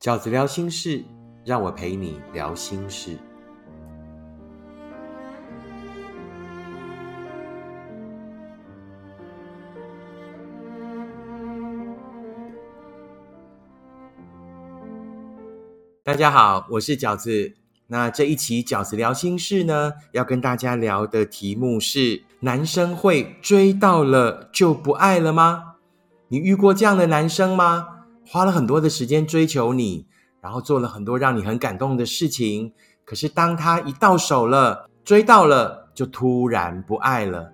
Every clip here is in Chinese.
饺子聊心事，让我陪你聊心事。大家好，我是饺子。那这一期饺子聊心事呢，要跟大家聊的题目是：男生会追到了就不爱了吗？你遇过这样的男生吗？花了很多的时间追求你，然后做了很多让你很感动的事情，可是当他一到手了，追到了，就突然不爱了。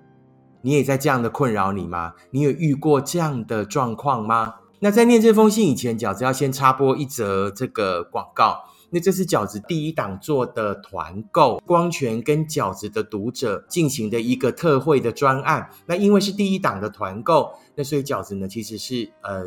你也在这样的困扰你吗？你有遇过这样的状况吗？那在念这封信以前，饺子要先插播一则这个广告。那这是饺子第一档做的团购，光泉跟饺子的读者进行的一个特惠的专案。那因为是第一档的团购，那所以饺子呢其实是呃。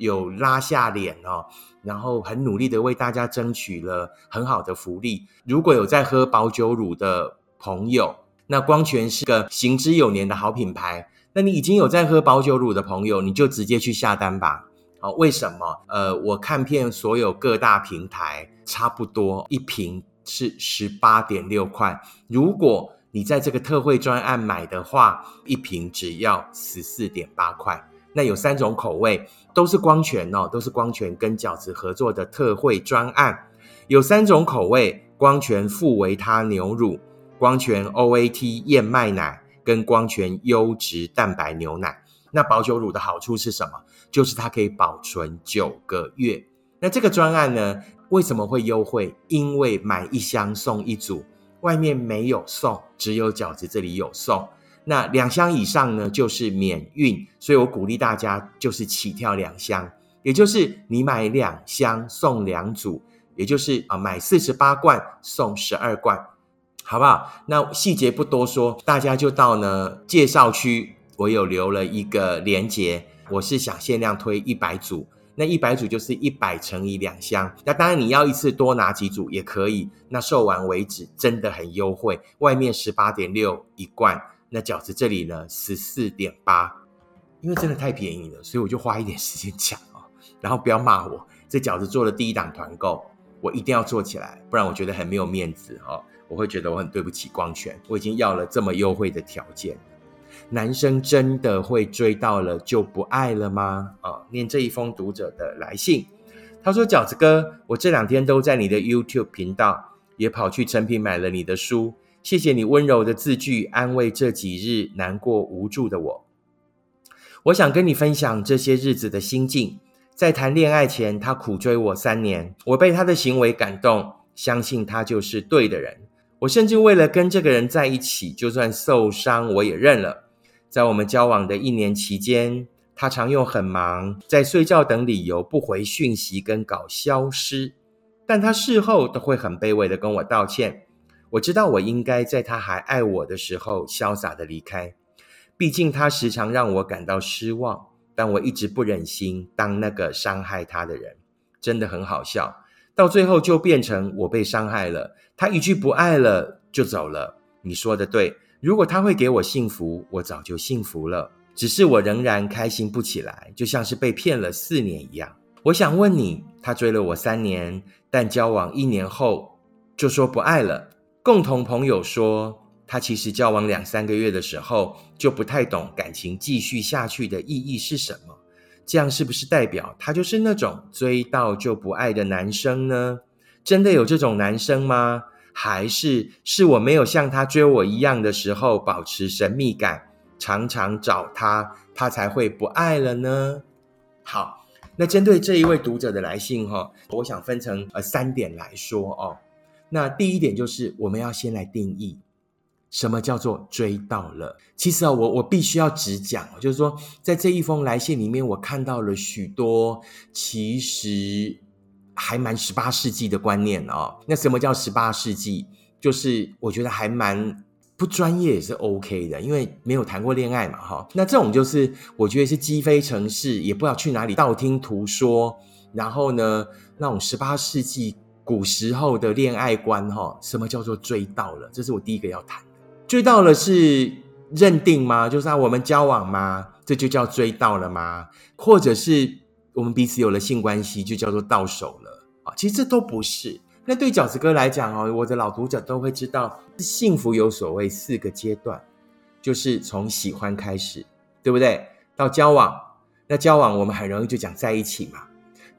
有拉下脸哦，然后很努力的为大家争取了很好的福利。如果有在喝保酒乳的朋友，那光泉是个行之有年的好品牌。那你已经有在喝保酒乳的朋友，你就直接去下单吧。好，为什么？呃，我看遍所有各大平台，差不多一瓶是十八点六块。如果你在这个特惠专案买的话，一瓶只要十四点八块。那有三种口味，都是光泉哦，都是光泉跟饺子合作的特惠专案。有三种口味：光泉富维他牛乳、光泉 OAT 燕麦奶跟光泉优质蛋白牛奶。那保酒乳的好处是什么？就是它可以保存九个月。那这个专案呢，为什么会优惠？因为买一箱送一组，外面没有送，只有饺子这里有送。那两箱以上呢，就是免运，所以我鼓励大家就是起跳两箱，也就是你买两箱送两组，也就是啊买四十八罐送十二罐，好不好？那细节不多说，大家就到呢介绍区，我有留了一个连接，我是想限量推一百组，那一百组就是一百乘以两箱，那当然你要一次多拿几组也可以，那售完为止，真的很优惠，外面十八点六一罐。那饺子这里呢，十四点八，因为真的太便宜了，所以我就花一点时间讲哦。然后不要骂我，这饺子做了第一档团购，我一定要做起来，不然我觉得很没有面子哦。我会觉得我很对不起光泉，我已经要了这么优惠的条件。男生真的会追到了就不爱了吗？啊，念这一封读者的来信，他说：“饺子哥，我这两天都在你的 YouTube 频道，也跑去成品买了你的书。”谢谢你温柔的字句，安慰这几日难过无助的我。我想跟你分享这些日子的心境。在谈恋爱前，他苦追我三年，我被他的行为感动，相信他就是对的人。我甚至为了跟这个人在一起，就算受伤我也认了。在我们交往的一年期间，他常用很忙、在睡觉等理由不回讯息跟搞消失，但他事后都会很卑微的跟我道歉。我知道我应该在他还爱我的时候潇洒的离开，毕竟他时常让我感到失望，但我一直不忍心当那个伤害他的人，真的很好笑。到最后就变成我被伤害了，他一句不爱了就走了。你说的对，如果他会给我幸福，我早就幸福了，只是我仍然开心不起来，就像是被骗了四年一样。我想问你，他追了我三年，但交往一年后就说不爱了。共同朋友说，他其实交往两三个月的时候就不太懂感情继续下去的意义是什么。这样是不是代表他就是那种追到就不爱的男生呢？真的有这种男生吗？还是是我没有像他追我一样的时候保持神秘感，常常找他，他才会不爱了呢？好，那针对这一位读者的来信哈，我想分成呃三点来说哦。那第一点就是，我们要先来定义什么叫做追到了。其实啊，我我必须要直讲，就是说，在这一封来信里面，我看到了许多其实还蛮十八世纪的观念哦。那什么叫十八世纪？就是我觉得还蛮不专业也是 OK 的，因为没有谈过恋爱嘛，哈。那这种就是我觉得是鸡飞城市，也不知道去哪里道听途说，然后呢，那种十八世纪。古时候的恋爱观，哈，什么叫做追到了？这是我第一个要谈的。追到了是认定吗？就是啊，我们交往吗？这就叫追到了吗？或者是我们彼此有了性关系，就叫做到手了啊其实这都不是。那对饺子哥来讲哦，我的老读者都会知道，幸福有所谓四个阶段，就是从喜欢开始，对不对？到交往，那交往我们很容易就讲在一起嘛。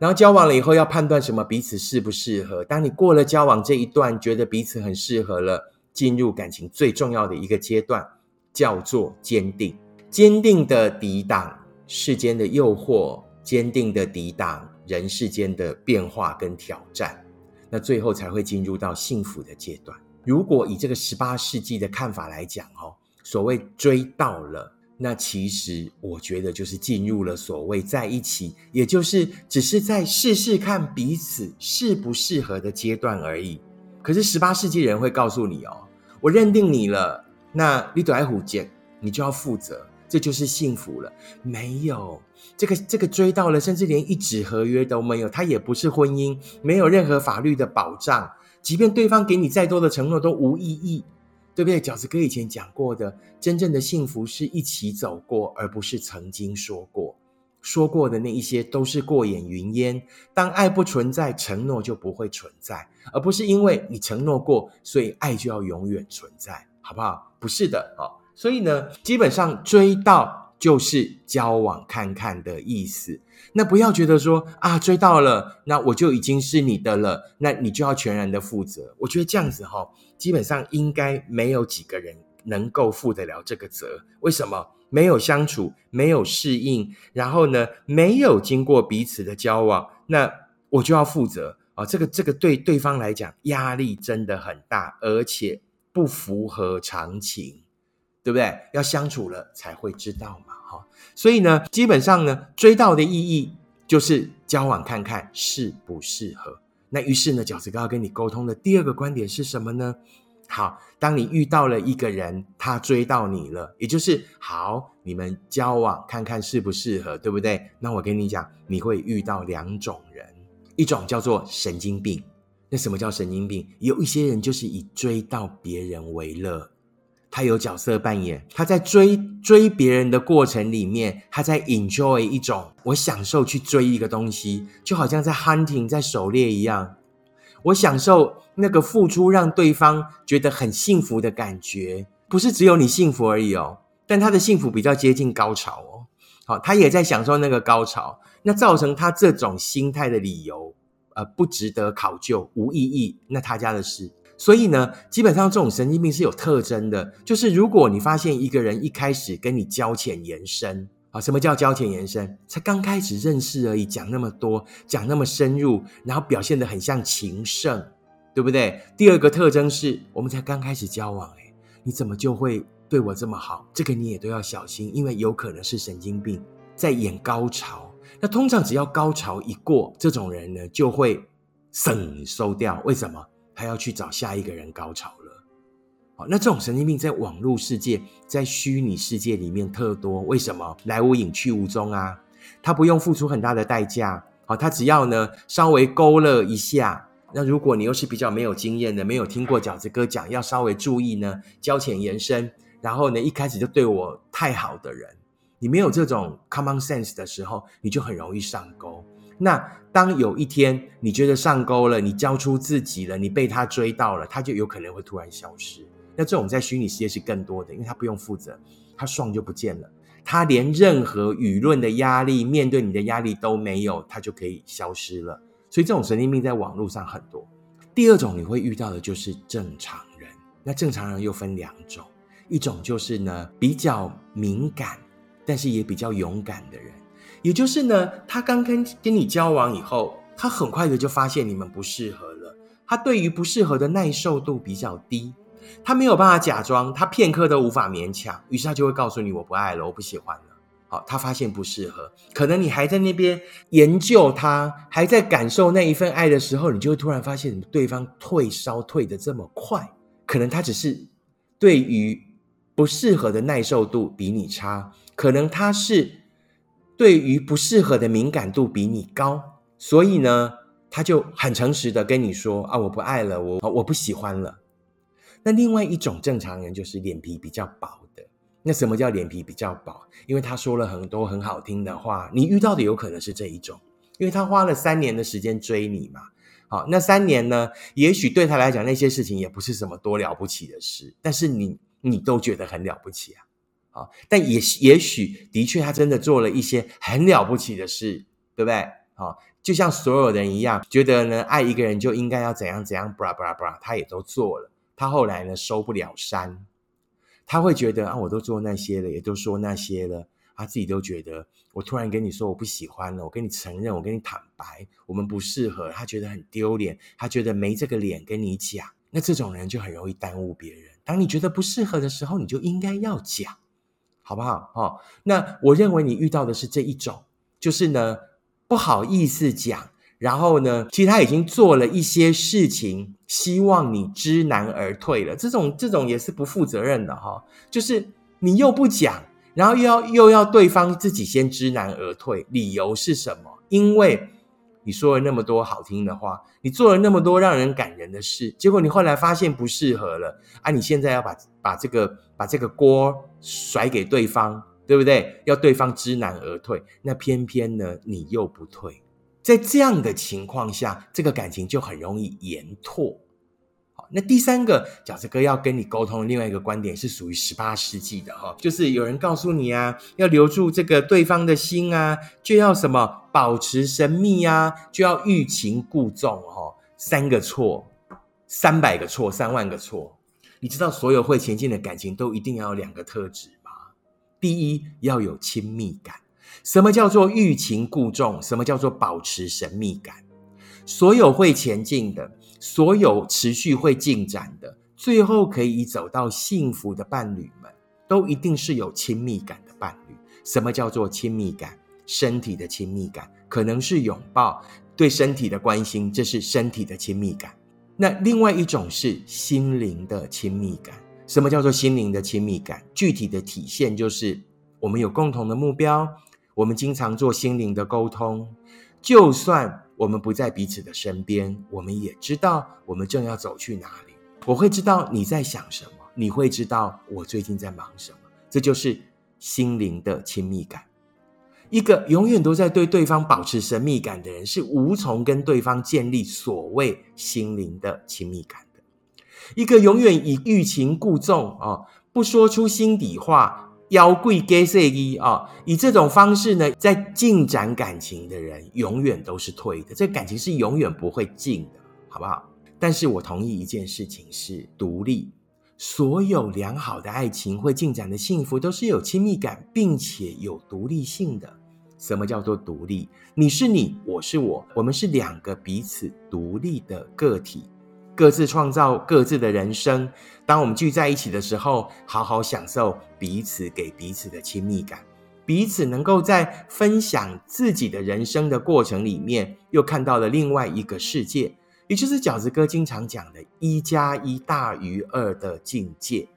然后交往了以后，要判断什么彼此适不适合。当你过了交往这一段，觉得彼此很适合了，进入感情最重要的一个阶段，叫做坚定。坚定的抵挡世间的诱惑，坚定的抵挡人世间的变化跟挑战，那最后才会进入到幸福的阶段。如果以这个十八世纪的看法来讲，哦，所谓追到了。那其实我觉得就是进入了所谓在一起，也就是只是在试试看彼此适不适合的阶段而已。可是十八世纪人会告诉你哦，我认定你了，那你躲在虎间，你就要负责，这就是幸福了。没有这个这个追到了，甚至连一纸合约都没有，它也不是婚姻，没有任何法律的保障，即便对方给你再多的承诺都无意义。对不对？饺子哥以前讲过的，真正的幸福是一起走过，而不是曾经说过。说过的那一些都是过眼云烟。当爱不存在，承诺就不会存在，而不是因为你承诺过，所以爱就要永远存在，好不好？不是的哦。所以呢，基本上追到就是交往看看的意思。那不要觉得说啊，追到了，那我就已经是你的了，那你就要全然的负责。我觉得这样子哈。基本上应该没有几个人能够负得了这个责。为什么？没有相处，没有适应，然后呢，没有经过彼此的交往，那我就要负责啊！这个这个对对方来讲压力真的很大，而且不符合常情，对不对？要相处了才会知道嘛，哈。所以呢，基本上呢，追到的意义就是交往看看适不适合。那于是呢，饺子哥要跟你沟通的第二个观点是什么呢？好，当你遇到了一个人，他追到你了，也就是好，你们交往看看适不适合，对不对？那我跟你讲，你会遇到两种人，一种叫做神经病。那什么叫神经病？有一些人就是以追到别人为乐。他有角色扮演，他在追追别人的过程里面，他在 enjoy 一种我享受去追一个东西，就好像在 hunting 在狩猎一样，我享受那个付出让对方觉得很幸福的感觉，不是只有你幸福而已哦，但他的幸福比较接近高潮哦，好，他也在享受那个高潮，那造成他这种心态的理由，呃，不值得考究，无意义，那他家的事。所以呢，基本上这种神经病是有特征的，就是如果你发现一个人一开始跟你交浅言深啊，什么叫交浅言深？才刚开始认识而已，讲那么多，讲那么深入，然后表现得很像情圣，对不对？第二个特征是我们才刚开始交往，诶你怎么就会对我这么好？这个你也都要小心，因为有可能是神经病在演高潮。那通常只要高潮一过，这种人呢就会省收掉。为什么？他要去找下一个人高潮了，好，那这种神经病在网络世界、在虚拟世界里面特多。为什么来无影去无踪啊？他不用付出很大的代价，好，他只要呢稍微勾勒一下。那如果你又是比较没有经验的，没有听过饺子哥讲，要稍微注意呢，交浅言深。然后呢，一开始就对我太好的人，你没有这种 common sense 的时候，你就很容易上钩。那当有一天你觉得上钩了，你交出自己了，你被他追到了，他就有可能会突然消失。那这种在虚拟世界是更多的，因为他不用负责，他爽就不见了，他连任何舆论的压力、面对你的压力都没有，他就可以消失了。所以这种神经病在网络上很多。第二种你会遇到的就是正常人，那正常人又分两种，一种就是呢比较敏感，但是也比较勇敢的人。也就是呢，他刚跟跟你交往以后，他很快的就发现你们不适合了。他对于不适合的耐受度比较低，他没有办法假装，他片刻都无法勉强，于是他就会告诉你：“我不爱了，我不喜欢了。”好，他发现不适合，可能你还在那边研究他，还在感受那一份爱的时候，你就会突然发现，对方退烧退的这么快，可能他只是对于不适合的耐受度比你差，可能他是。对于不适合的敏感度比你高，所以呢，他就很诚实的跟你说啊，我不爱了，我我不喜欢了。那另外一种正常人就是脸皮比较薄的。那什么叫脸皮比较薄？因为他说了很多很好听的话，你遇到的有可能是这一种，因为他花了三年的时间追你嘛。好，那三年呢，也许对他来讲那些事情也不是什么多了不起的事，但是你你都觉得很了不起啊。啊，但也也许的确他真的做了一些很了不起的事，对不对？好，就像所有人一样，觉得呢爱一个人就应该要怎样怎样，布拉布拉布拉，他也都做了。他后来呢收不了山，他会觉得啊，我都做那些了，也都说那些了。他自己都觉得，我突然跟你说我不喜欢了，我跟你承认，我跟你坦白，我们不适合。他觉得很丢脸，他觉得没这个脸跟你讲。那这种人就很容易耽误别人。当你觉得不适合的时候，你就应该要讲，好不好？哦，那我认为你遇到的是这一种，就是呢不好意思讲，然后呢，其实他已经做了一些事情，希望你知难而退了。这种这种也是不负责任的哈，就是你又不讲。然后又要又要对方自己先知难而退，理由是什么？因为你说了那么多好听的话，你做了那么多让人感人的事，结果你后来发现不适合了啊！你现在要把把这个把这个锅甩给对方，对不对？要对方知难而退，那偏偏呢你又不退，在这样的情况下，这个感情就很容易延拓。那第三个饺子哥要跟你沟通的另外一个观点是属于十八世纪的哈，就是有人告诉你啊，要留住这个对方的心啊，就要什么保持神秘啊，就要欲擒故纵哈。三个错，三百个错，三万个错。你知道所有会前进的感情都一定要有两个特质吗？第一要有亲密感。什么叫做欲擒故纵？什么叫做保持神秘感？所有会前进的。所有持续会进展的，最后可以走到幸福的伴侣们，都一定是有亲密感的伴侣。什么叫做亲密感？身体的亲密感，可能是拥抱，对身体的关心，这是身体的亲密感。那另外一种是心灵的亲密感。什么叫做心灵的亲密感？具体的体现就是我们有共同的目标，我们经常做心灵的沟通，就算。我们不在彼此的身边，我们也知道我们正要走去哪里。我会知道你在想什么，你会知道我最近在忙什么。这就是心灵的亲密感。一个永远都在对对方保持神秘感的人，是无从跟对方建立所谓心灵的亲密感的。一个永远以欲擒故纵啊，不说出心底话。妖贵 gay 色一啊，以这种方式呢，在进展感情的人，永远都是退的，这感情是永远不会进的，好不好？但是我同意一件事情是独立，所有良好的爱情会进展的幸福，都是有亲密感，并且有独立性的。什么叫做独立？你是你，我是我，我们是两个彼此独立的个体。各自创造各自的人生。当我们聚在一起的时候，好好享受彼此给彼此的亲密感，彼此能够在分享自己的人生的过程里面，又看到了另外一个世界，也就是饺子哥经常讲的“一加一大于二”的境界，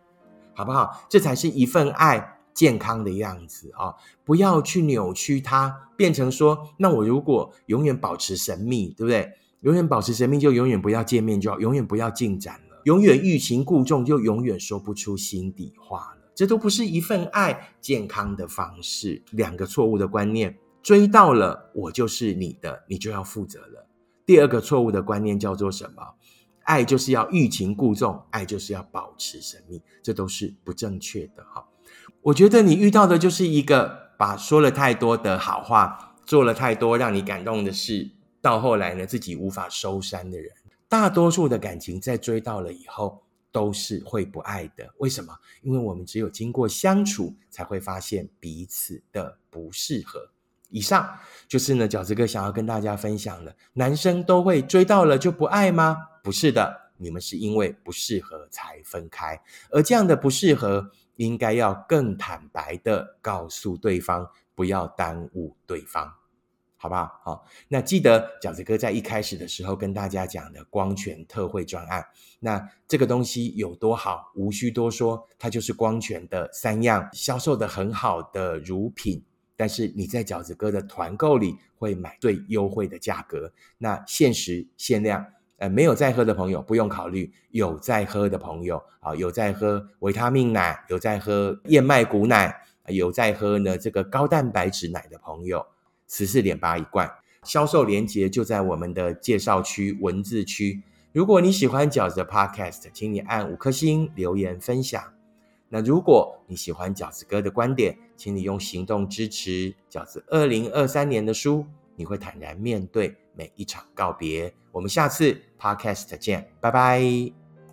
好不好？这才是一份爱健康的样子啊！不要去扭曲它，变成说，那我如果永远保持神秘，对不对？永远保持神秘，就永远不要见面，就要永远不要进展了。永远欲擒故纵，就永远说不出心底话了。这都不是一份爱健康的方式。两个错误的观念，追到了我就是你的，你就要负责了。第二个错误的观念叫做什么？爱就是要欲擒故纵，爱就是要保持神秘，这都是不正确的。哈，我觉得你遇到的就是一个把说了太多的好话，做了太多让你感动的事。到后来呢，自己无法收山的人，大多数的感情在追到了以后，都是会不爱的。为什么？因为我们只有经过相处，才会发现彼此的不适合。以上就是呢，饺子哥想要跟大家分享的。男生都会追到了就不爱吗？不是的，你们是因为不适合才分开，而这样的不适合，应该要更坦白的告诉对方，不要耽误对方。好不好？好，那记得饺子哥在一开始的时候跟大家讲的光泉特惠专案，那这个东西有多好，无需多说，它就是光泉的三样销售的很好的乳品，但是你在饺子哥的团购里会买最优惠的价格，那限时限量，呃，没有在喝的朋友不用考虑，有在喝的朋友啊，有在喝维他命奶，有在喝燕麦谷奶，有在喝呢这个高蛋白质奶的朋友。十四点八一罐，销售链接就在我们的介绍区文字区。如果你喜欢饺子的 Podcast，请你按五颗星留言分享。那如果你喜欢饺子哥的观点，请你用行动支持饺子二零二三年的书。你会坦然面对每一场告别。我们下次 Podcast 见，拜拜。